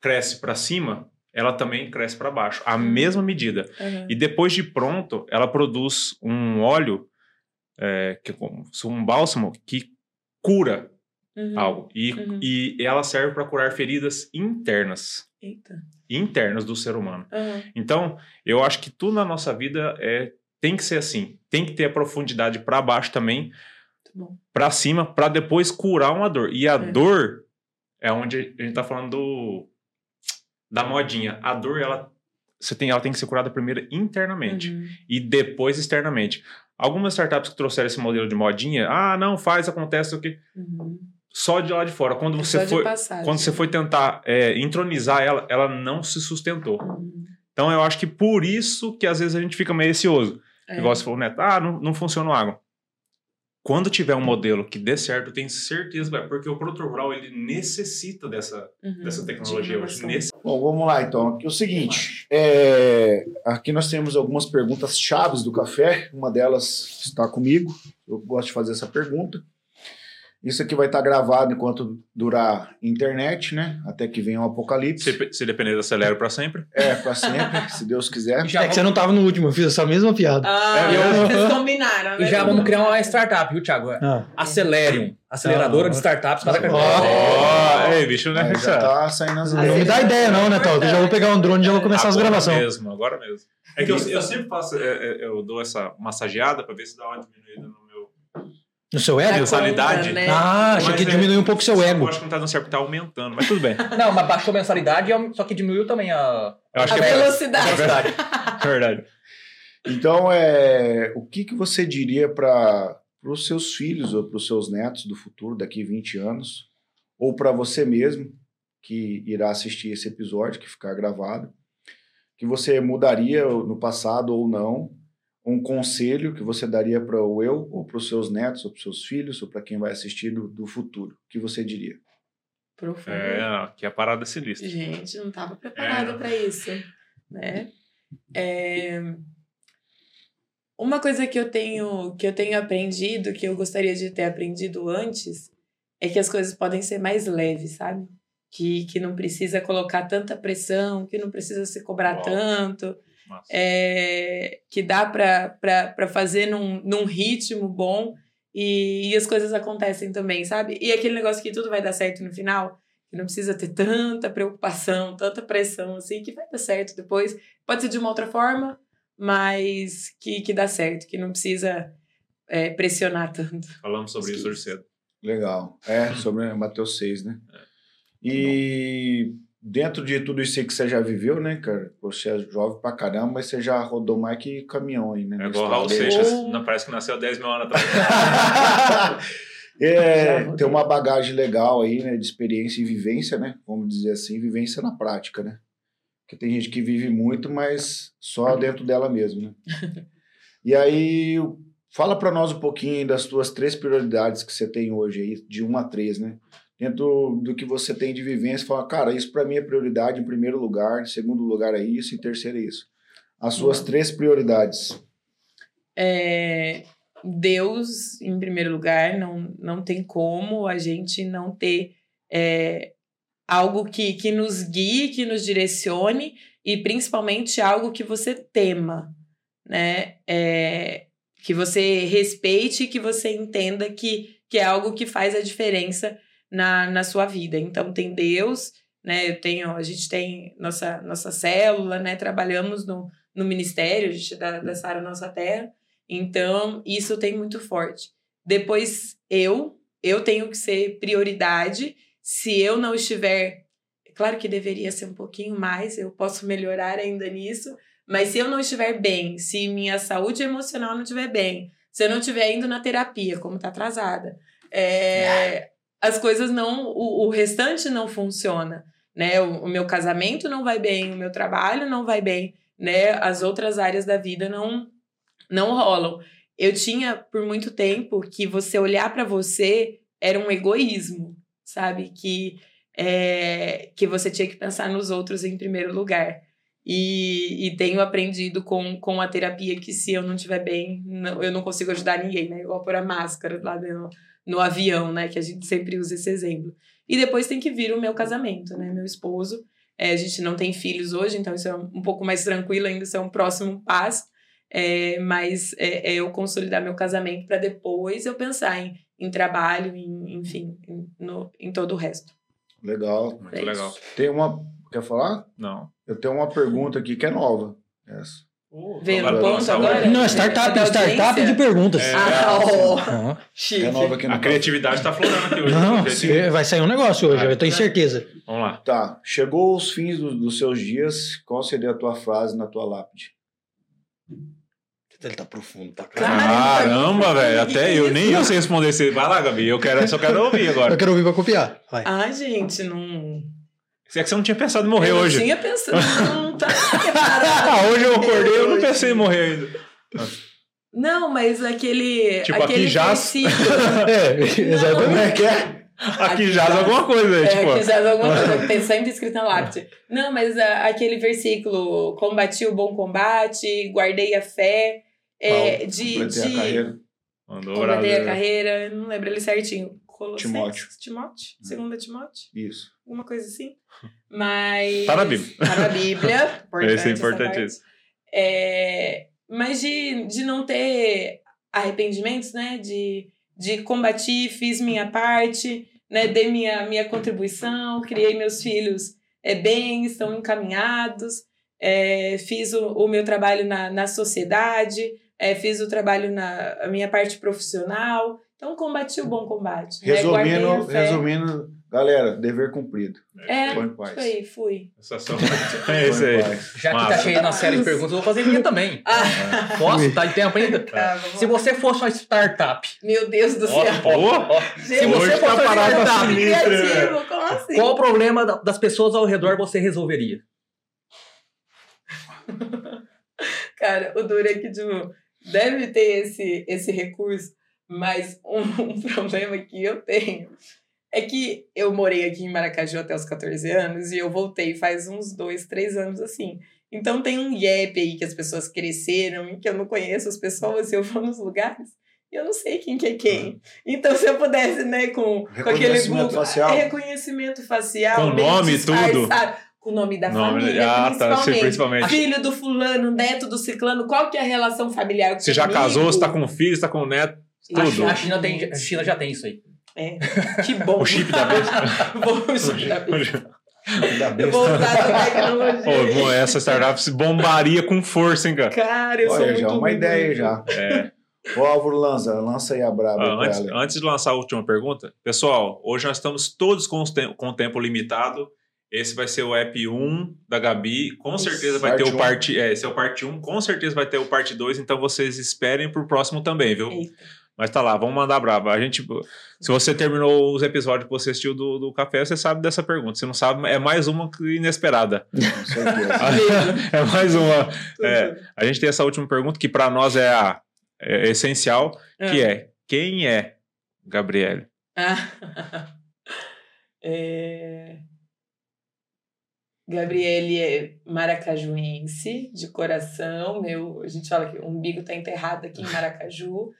cresce para cima, ela também cresce para baixo. À mesma medida. Uhum. E depois de pronto, ela produz um óleo, é, que é um bálsamo, que cura Uhum. algo. E, Uhum. e ela serve para curar feridas internas. Eita. Internas do ser humano. Então, eu acho que tudo na nossa vida é, tem que ser assim. Tem que ter a profundidade para baixo também, para cima, para depois curar uma dor. E a É. dor é onde a gente tá falando do, da modinha. A dor, ela, você tem, ela tem que ser curada primeiro internamente Uhum. e depois externamente. Algumas startups que trouxeram esse modelo de modinha, ah, não, faz, acontece o que Uhum. Só de lá de fora. Quando É você foi, passagem. quando você foi tentar é, entronizar ela, ela não se sustentou. Uhum. Então eu acho que por isso que às vezes a gente fica meio receoso. É. Igual você falou, Neto, ah, não, não funciona o água. Quando tiver um modelo que dê certo, eu tenho certeza, vai, porque o produtor rural ele necessita dessa, Uhum. dessa tecnologia De hoje. inovação. Nesse... Bom, vamos lá então. Aqui é o seguinte: é, aqui nós temos algumas perguntas chaves do café. Uma delas está comigo. Eu gosto de fazer essa pergunta. Isso aqui vai estar gravado enquanto durar a internet, né? Até que venha o apocalipse. Se, se depender do acelero para sempre. É, para sempre, se Deus quiser. Já É que você não tava no último, eu fiz essa mesma piada. Ah, É vocês [laughs] combinaram, né? E já vamos criar uma startup, viu, Thiago? Ah, Acelerium, aceleradora Ah. de startups para Ó. Ó, ei, bicho, né? Aí já tá saindo as Ah, não me dá é ideia não, né, Tal? Eu já vou pegar um drone e já vou começar as Agora gravações. mesmo, agora mesmo. É que eu, eu sempre faço, é, é, eu dou essa massageada para ver se dá uma diminuída no. No seu ego? mensalidade. conta, né? Ah, achei Mas que é- diminuiu um pouco o seu Eu ego. acho que não tá dando certo, porque tá aumentando, mas tudo bem. [laughs] Não, mas baixou a mensalidade, só que diminuiu também a, Eu acho A que é velocidade. velocidade. verdade. Então, é, o que, que você diria para os seus filhos ou para os seus netos do futuro, daqui 20 anos, ou para você mesmo, que irá assistir esse episódio, que ficar gravado, que você mudaria no passado ou não, um conselho que você daria para o eu, ou para os seus netos, ou para os seus filhos, ou para quem vai assistir do, do futuro? O que você diria? Profundo. É, que a parada sinistra. Gente, não estava preparada É. para isso, né? É, Uma coisa que eu tenho que eu tenho aprendido, que eu gostaria de ter aprendido antes, é que as coisas podem ser mais leves, sabe? Que, que não precisa colocar tanta pressão, que não precisa se cobrar Uau. tanto. É, que dá para fazer num, num ritmo bom e, e as coisas acontecem também, sabe? E aquele negócio que tudo vai dar certo no final, que não precisa ter tanta preocupação, tanta pressão assim, que vai dar certo depois. Pode ser de uma outra forma, mas que, que dá certo, que não precisa é, pressionar tanto. Falamos sobre isso hoje cedo. Legal. É, sobre Mateus 6, né? E dentro de tudo isso aí que você já viveu, né, cara? Você é jovem pra caramba, mas você já rodou mais que caminhão aí, né? É igual o Raul. Seixas, não, parece que nasceu 10 mil anos atrás. [laughs] É, tem uma bagagem legal aí, né, de experiência e vivência, né? Vamos dizer assim, vivência na prática, né? Porque tem gente que vive muito, mas só dentro dela mesmo, né? [laughs] e aí, fala para nós um pouquinho das tuas três prioridades que você tem hoje aí, de um a três, né? Dentro do que você tem de vivência, fala, cara, isso para mim é prioridade em primeiro lugar, em segundo lugar é isso, em terceiro é isso. As suas três prioridades. É, Deus, em primeiro lugar, não, não tem como a gente não ter é, algo que, que nos guie, que nos direcione e principalmente algo que você tema, né? É, que você respeite e que você entenda que, que é algo que faz a diferença na, na sua vida. Então, tem Deus, né? Eu tenho, a gente tem nossa, nossa célula, né? Trabalhamos no, no ministério, a gente da, da Sara Nossa Terra. Então, isso tem muito forte. Depois, eu, eu tenho que ser prioridade. Se eu não estiver. Claro que deveria ser um pouquinho mais, eu posso melhorar ainda nisso. Mas se eu não estiver bem, se minha saúde emocional não estiver bem, se eu não estiver indo na terapia, como tá atrasada, é, as coisas não. O, o restante não funciona. Né? O, o meu casamento não vai bem, o meu trabalho não vai bem, né? As outras áreas da vida não não rolam. Eu tinha por muito tempo que você olhar para você era um egoísmo, sabe? Que é, que você tinha que pensar nos outros em primeiro lugar. E, e tenho aprendido com, com a terapia que se eu não estiver bem, não, eu não consigo ajudar ninguém, né? Igual pôr a máscara lá no, no avião, né? Que a gente sempre usa esse exemplo. E depois tem que vir o meu casamento, né? Meu esposo. É, a gente não tem filhos hoje, então isso é um pouco mais tranquilo ainda, isso é um próximo passo. É, mas é, é eu consolidar meu casamento para depois eu pensar em, em trabalho, em, enfim, em, no, em todo o resto. Legal. Muito É legal. Tem uma. Quer falar? Não. Eu tenho uma pergunta aqui que é nova. Essa. Veio Agora no vou ponto agora? Não, é startup, É startup de perguntas. É. Ah, ó. Aham. Chique. É nova aqui no A criatividade tá florando aqui hoje. Não, vai sair um negócio hoje, Vai. eu tenho certeza. Vamos lá. Tá. Chegou os fins do- dos seus dias. Qual seria a tua frase na tua lápide? Ele tá profundo, tá Caramba, velho. Até eu, nem eu sei responder. Vai lá, Gabi. Eu quero, só quero ouvir agora. Eu quero ouvir pra copiar. Vai. Ah, gente, não. Se é que você não tinha pensado em morrer eu hoje. Não tinha pensado, não tá. [laughs] Ah, hoje eu acordei eu não pensei em morrer ainda. Não, mas aquele. Tipo, aquele aqui já- [laughs] É, exatamente. é que é? Aqui, Aqui já- alguma coisa, É, tipo. que já alguma coisa, [laughs] tem sempre escrito na lápide. Não, mas ah, aquele versículo, combati o bom combate, guardei a fé, é, de, Completei a de carreira. Mandou completei a carreira, eu não lembro ele certinho. Colossenses? Timóteo. Timóteo? Segunda Timóteo? Isso. Alguma coisa assim. Mas... Tá na Bíblia. Tá na Bíblia. [laughs] Importante Esse é importantíssimo. parte. É, mas de, de não ter arrependimentos, né? De, de combatir, fiz minha parte, né? Dei minha, minha contribuição, criei meus filhos é, bem, estão encaminhados, é, fiz o, o meu trabalho na, na sociedade, é, fiz o trabalho na a minha parte profissional. Então, combati o bom combate. né? Resumindo, fé. resumindo, galera, dever cumprido. É, Foi fui. Sensação. [laughs] É isso aí. Já que Massa. tá cheio na série de perguntas, eu vou fazer minha também. Ah, Posso? Tá em tempo ainda? tá, Se você fosse uma startup, Meu Deus do céu. ó, ó, Gente, se você fosse tá uma parado startup, assim. criativo, como assim? qual o problema da- das pessoas ao redor você resolveria? Cara, o duro é tipo, deve ter esse, esse recurso, mas um, [laughs] um problema que eu tenho é que eu morei aqui em Maracaju até os 14 anos e eu voltei faz uns dois, três anos assim. Então tem um gap aí que as pessoas cresceram e que eu não conheço as pessoas e eu vou nos lugares e eu não sei quem que é quem. Então se eu pudesse, né, com, com aquele Reconhecimento Google... facial. Reconhecimento facial. Com nome e tudo. Com o nome da Nome- família, ah, tá, principalmente. principalmente. Filho do fulano, neto do ciclano, qual que é a relação familiar Você já comigo? casou, você tá com filho, você tá com neto. A Tudo. China, a China tem, a China já tem isso aí. É, que bom. O chip da besta. [laughs] Vou- o chip da besta. Da besta. usar essa tecnologia. Ô, bom, essa startup se bombaria com força, hein, cara? Cara, eu sou Olha, muito já é uma ideia já. É. Ô, Álvaro Lanza, lança aí a braba Ah, antes, antes de lançar a última pergunta, pessoal, hoje nós estamos todos com, tem- com o tempo limitado. Esse vai ser o app 1 da Gabi. Com Isso. certeza vai Parte ter o um. parte. É, esse é o parte 1. Com certeza vai ter o parte 2. Então vocês esperem pro próximo também, viu? Eita. Mas tá lá, vamos mandar brava. A gente. Se você terminou os episódios que você assistiu do, do café, você sabe dessa pergunta. Se não sabe, é mais uma que inesperada. [laughs] É mais uma. É, a gente tem essa última pergunta que para nós é a é essencial, que é quem é Gabriele? Ah. [laughs] É... Gabriele é maracajuense, de coração. Meu, a gente fala que o umbigo tá enterrado aqui em Maracaju.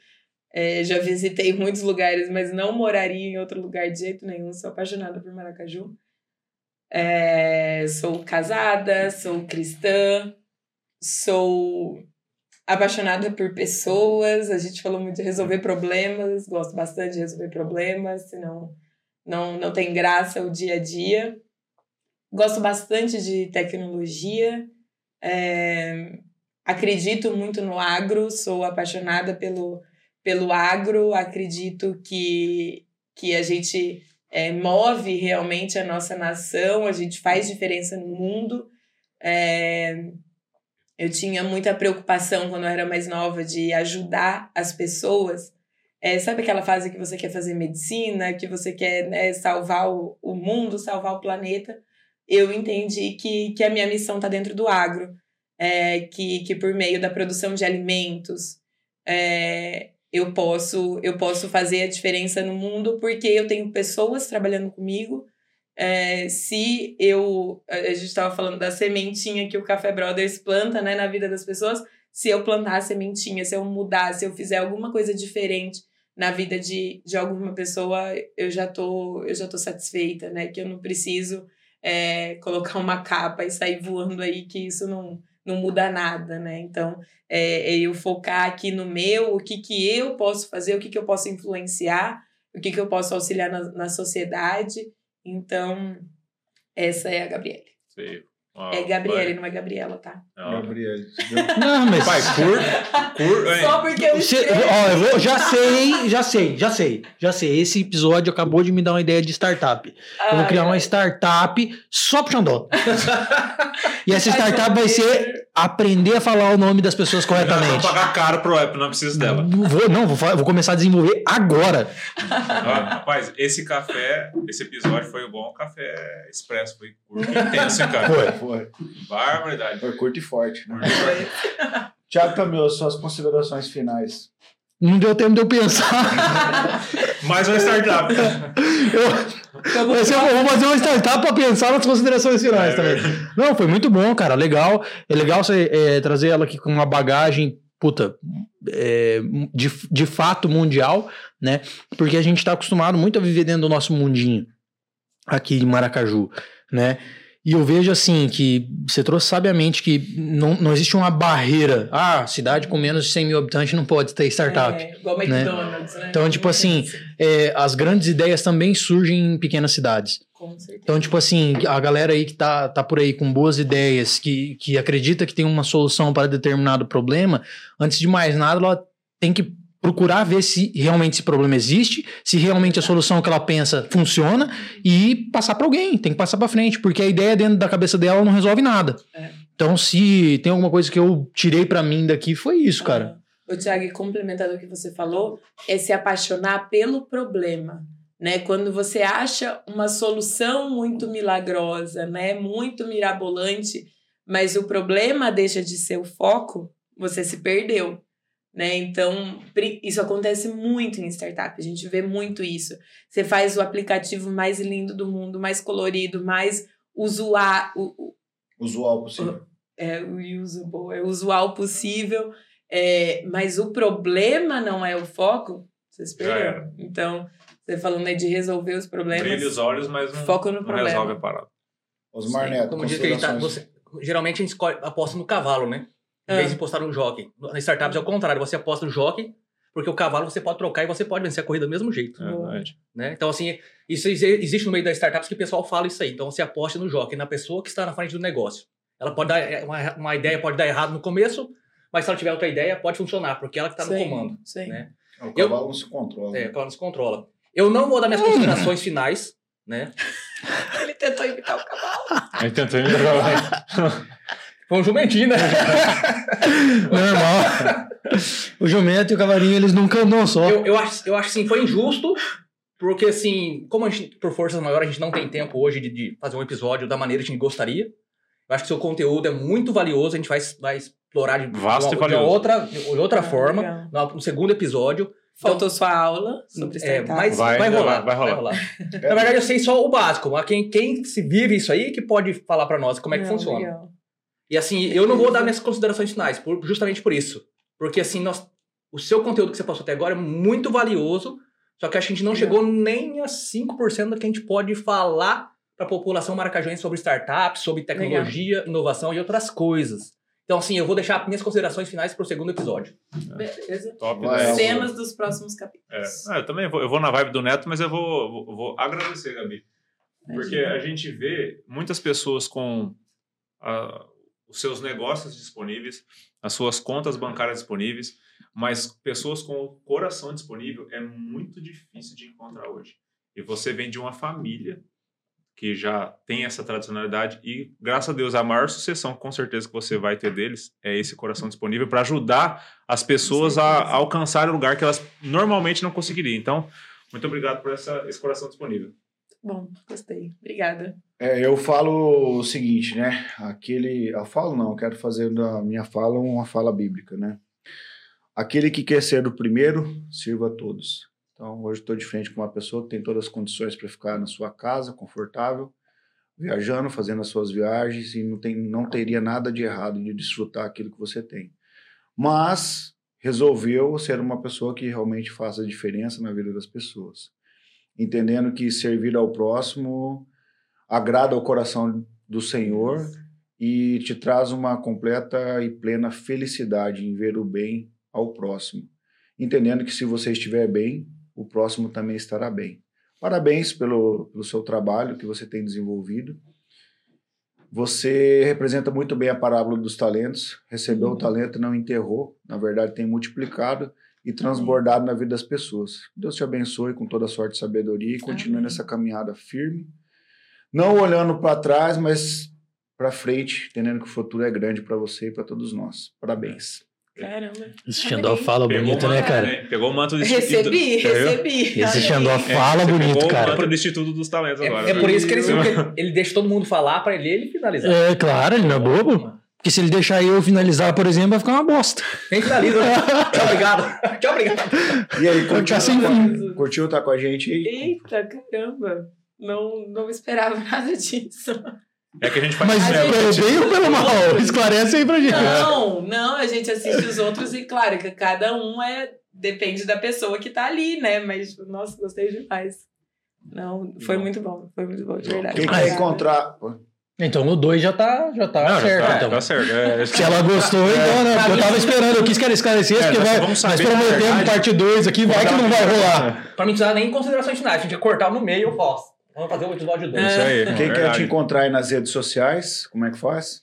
É, já visitei muitos lugares, mas não moraria em outro lugar de jeito nenhum. Sou apaixonada por Maracaju. É, sou casada, sou cristã, sou apaixonada por pessoas. A gente falou muito de resolver problemas, gosto bastante de resolver problemas, senão não, não tem graça o dia a dia. Gosto bastante de tecnologia, é, acredito muito no agro, sou apaixonada pelo, pelo agro, acredito que, que a gente é, move realmente a nossa nação, a gente faz diferença no mundo. É, eu tinha muita preocupação quando eu era mais nova de ajudar as pessoas. É, sabe aquela fase que você quer fazer medicina, que você quer né, salvar o, o mundo, salvar o planeta? Eu entendi que, que a minha missão está dentro do agro, é, que, que por meio da produção de alimentos é, eu posso eu posso fazer a diferença no mundo porque eu tenho pessoas trabalhando comigo. É, se eu a gente estava falando da sementinha que o Café Brothers planta né, na vida das pessoas, se eu plantar a sementinha, se eu mudar, se eu fizer alguma coisa diferente na vida de, de alguma pessoa, eu já tô eu já tô satisfeita, né? Que eu não preciso é, colocar uma capa e sair voando aí, que isso não, não muda nada, né? Então, é, é eu focar aqui no meu, o que, que eu posso fazer, o que, que eu posso influenciar, o que, que eu posso auxiliar na, na sociedade. Então, essa é a Gabriele. É Gabriele, não é Gabriela, tá? Não. Gabriel. Não, mas. Pai, curto, curto, hein? Só porque eu escrevo. ó, eu vou- já sei, já sei, já sei, já sei. Esse episódio acabou de me dar uma ideia de startup. Eu vou criar uma Ai, startup só pro Xandó. E essa [laughs] startup vai ser aprender a falar o nome das pessoas Vou corretamente. pagar caro pro app, não preciso dela. Vou, não, vou, vou começar a desenvolver agora. Ah, rapaz, esse café, esse episódio foi bom. Café expresso, foi curto intenso, hein, cara? Foi, foi. Barbaridade. Foi curto e forte. Né? Tiago Camilo, suas considerações finais. Não deu tempo de eu pensar. Mais uma startup. Eu, ser- eu vou fazer uma startup para pensar nas considerações finais É também. Não, foi muito bom, cara. Legal. É legal você é, trazer ela aqui com uma bagagem, puta, é, de, de fato mundial, né? Porque a gente tá acostumado muito a viver dentro do nosso mundinho aqui em Maracaju, né? E eu vejo assim que você trouxe sabiamente que não, não existe uma barreira. Ah, cidade com menos de 100 mil habitantes não pode ter startup. É, igual né? McDonald's, né? Então, tipo assim, É, as grandes ideias também surgem em pequenas cidades. Com certeza. Então, tipo assim, a galera aí que tá, tá por aí com boas ideias, que, que acredita que tem uma solução para determinado problema, antes de mais nada, ela tem que procurar ver se realmente esse problema existe, se realmente a solução que ela pensa funciona e passar para alguém, tem que passar para frente, porque a ideia dentro da cabeça dela não resolve nada. É. Então, se tem alguma coisa que eu tirei para mim daqui, foi isso, cara. O Tiago, e complementando o que você falou, é se apaixonar pelo problema. Né? Quando você acha uma solução muito milagrosa, né? muito mirabolante, mas o problema deixa de ser o foco, você se perdeu. Né? Então, isso acontece muito em startup, a gente vê muito isso. Você faz o aplicativo mais lindo do mundo, mais colorido, mais usuário, Usual possível. é o usable, é o usual possível, é, mas o problema não é o foco, vocês perderam. Então, você falando aí de resolver os problemas, Brilha os olhos, mas não, foco no não problema. resolve a parada. Osmar Sim, Neto, Como diz que a gente tá, considerações. você, geralmente a gente escolhe, aposta no cavalo, né? Em Ah. vez de apostar no jockey. Na startups é o contrário, você aposta no jockey, porque o cavalo você pode trocar e você pode vencer a corrida do mesmo jeito. É. Né? Então, assim, isso exi- existe no meio das startups que o pessoal fala isso aí. Então, você aposta no jockey, na pessoa que está na frente do negócio. Ela pode dar, é, uma, uma ideia pode dar errado no começo, mas se ela tiver outra ideia, pode funcionar, porque ela que está no comando. sim. né? O cavalo não se controla. É, que ela nos controla. Eu não vou dar minhas considerações finais, né? [laughs] Ele tentou imitar o cavalo. Aí tentou me [laughs] Foi um jumentinho, né? [laughs] Normal. o jumento e o cavalinho, eles nunca andam só. Eu, eu, acho, eu acho assim, foi injusto, porque assim, como a gente, por forças maiores, a gente não tem tempo hoje de, de fazer um episódio da maneira que a gente gostaria. Eu acho que seu conteúdo é muito valioso, a gente vai, vai explorar de, Vasto de, e uma- de outra, de outra Ah, forma, no, no segundo episódio. Faltou sua aula sobre É, mas Vai, vai, vai- rolar, vai rolar. Na verdade, eu sei só o básico, mas quem, quem se vive isso aí que pode falar pra nós como é que Não, funciona. legal. E assim, eu não vou dar minhas considerações finais, por- justamente por isso. Porque assim, nós, o seu conteúdo que você passou até agora é muito valioso, só que a gente não chegou nem a 5% do que a gente pode falar para a população maracajuense sobre startups, sobre tecnologia, inovação e outras coisas. Então, assim, eu vou deixar minhas considerações finais para o segundo episódio. Beleza. Top, né? Cenas dos próximos É. capítulos. Ah, eu também vou, eu vou na vibe do Neto, mas eu vou, vou, vou agradecer, Gabi. Porque a gente vê muitas pessoas com os seus negócios disponíveis, as suas contas bancárias disponíveis, mas pessoas com o coração disponível é muito difícil de encontrar hoje. E você vem de uma família que já tem essa tradicionalidade e, graças a Deus, a maior sucessão, com certeza, que você vai ter deles é esse coração disponível para ajudar as pessoas a, a alcançar o lugar que elas normalmente não conseguiriam. Então, muito obrigado por essa, esse coração disponível. Bom, gostei. Obrigada. É, eu falo o seguinte, né? Aquele. Eu falo não, eu quero fazer da minha fala uma fala bíblica, né? Aquele que quer ser o primeiro, sirva a todos. Então, hoje estou de frente com uma pessoa que tem todas as condições para ficar na sua casa, confortável, viajando, fazendo as suas viagens e não, tem, não teria nada de errado de desfrutar aquilo que você tem. Mas resolveu ser uma pessoa que realmente faça a diferença na vida das pessoas. Entendendo que servir ao próximo agrada ao coração do Senhor e te traz uma completa e plena felicidade em ver o bem ao próximo. Entendendo que se você estiver bem, o próximo também estará bem. Parabéns pelo, pelo seu trabalho que você tem desenvolvido. Você representa muito bem a parábola dos talentos. Recebeu Uhum. o talento, não enterrou, na verdade tem multiplicado e transbordado na vida das pessoas. Deus te abençoe com toda a sorte e sabedoria e continue Amém. nessa caminhada firme não olhando para trás, mas para frente, entendendo que o futuro é grande para você e para todos nós. Parabéns. Caramba. Esse Xandó fala bonito, o né, cara? Pegou o manto do Recebi, Instituto- recebi. Esse Xandó aí. fala Você bonito, pegou o cara. manto do Instituto dos Talentos agora. É, né? por isso que [laughs] ele, ele deixa todo mundo falar para ele, ele finalizar. É, claro, ele não é bobo. Porque se ele deixar eu finalizar, por exemplo, vai ficar uma bosta. Finaliza. né? [laughs] Tchau, obrigado. Tchau, obrigado. E aí, curtiu, sem fim. curtiu estar com a gente aí? Eita, caramba. Não, não esperava nada disso. É que a gente faz Mas gente- pelo bem ou pelo mal? Esclarece aí pra gente. Não, não, a gente assiste os outros e, claro, que cada um é. Depende da pessoa que tá ali, né? Mas, nossa, gostei demais. Não, foi muito bom. Foi muito bom, de verdade. Quem quer encontrar. Então o 2 já tá, já tá Não, já certo. tá, então. tá certo. É, [laughs] Se ela gostou, então, né? Porque eu tava esperando, eu quis que ela esclarecesse, É, porque nós vai, vamos nós saber na prometemos parte 2 aqui, vai que não vai rolar. Pra não precisar nem em considerações finais. A gente ia cortar no meio, eu faço. Vamos fazer o episódio 2. Isso aí. Quem quer te encontrar aí nas redes sociais, como é que faz?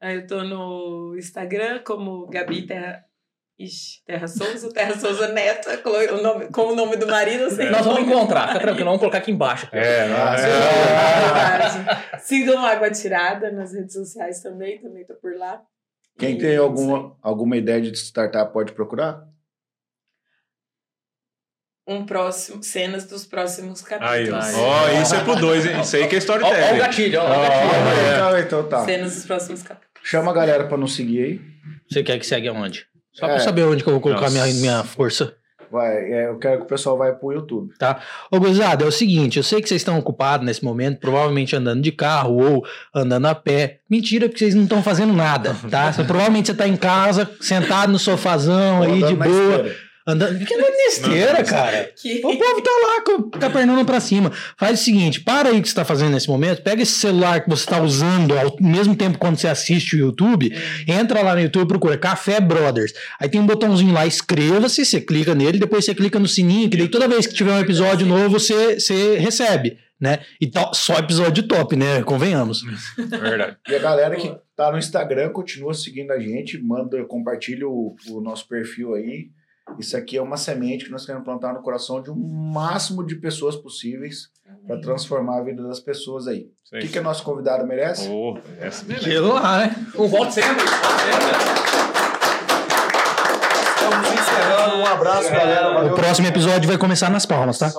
Aí eu tô no Instagram como Gabi Terra. Ixi, Terra Souza, Terra Souza Neta, com o nome, com o nome do marido, assim. Nós vamos encontrar, fica tranquilo, vamos colocar aqui embaixo. É, Ah, é. Sigam Água Tirada nas redes sociais também, também tô por lá. Quem E tem é alguma, alguma ideia de startup pode procurar? Um próximo, cenas dos próximos Aí, capítulos. ó. Ó, isso é pro dois, hein? Isso aí que é Ó, ó o storytelling. gatilho, ó, ó o gatilho. é. Então, então tá. Cenas dos próximos capítulos. Chama a galera para nos seguir aí. Você quer que segue aonde? Só É. pra saber onde que eu vou colocar Nossa. minha, minha força. Vai, é, eu quero que o pessoal vá pro YouTube. Ô, Gozada, é o seguinte, eu sei que vocês estão ocupados nesse momento, provavelmente andando de carro ou andando a pé. Mentira, porque vocês não estão fazendo nada, tá? [laughs] Provavelmente você tá em casa, sentado no sofazão aí, de boa. Andando. [laughs] Que andando na esteira, Não, cara. Que... O povo tá lá com, com a pernona pra cima. Faz o seguinte, para aí o que você tá fazendo nesse momento, pega esse celular que você tá usando ao mesmo tempo quando você assiste o YouTube, entra lá no YouTube, procura Café Brothers. Aí tem um botãozinho lá, inscreva-se, você clica nele, depois você clica no sininho, que daí toda vez que tiver um episódio novo, você, você recebe, né? E to- só episódio top, né? Convenhamos. Verdade. E a galera que tá no Instagram continua seguindo a gente, manda, compartilha o, o nosso perfil aí. Isso aqui é uma semente que nós queremos plantar no coração de um máximo de pessoas possíveis para transformar a vida das pessoas aí. O que, que o nosso convidado merece? Oh, essa beleza. Aquilo lá, né? Um voto sempre. voto sempre. Estamos encerrando. Um abraço, galera. Valeu. O próximo episódio vai começar nas palmas, tá?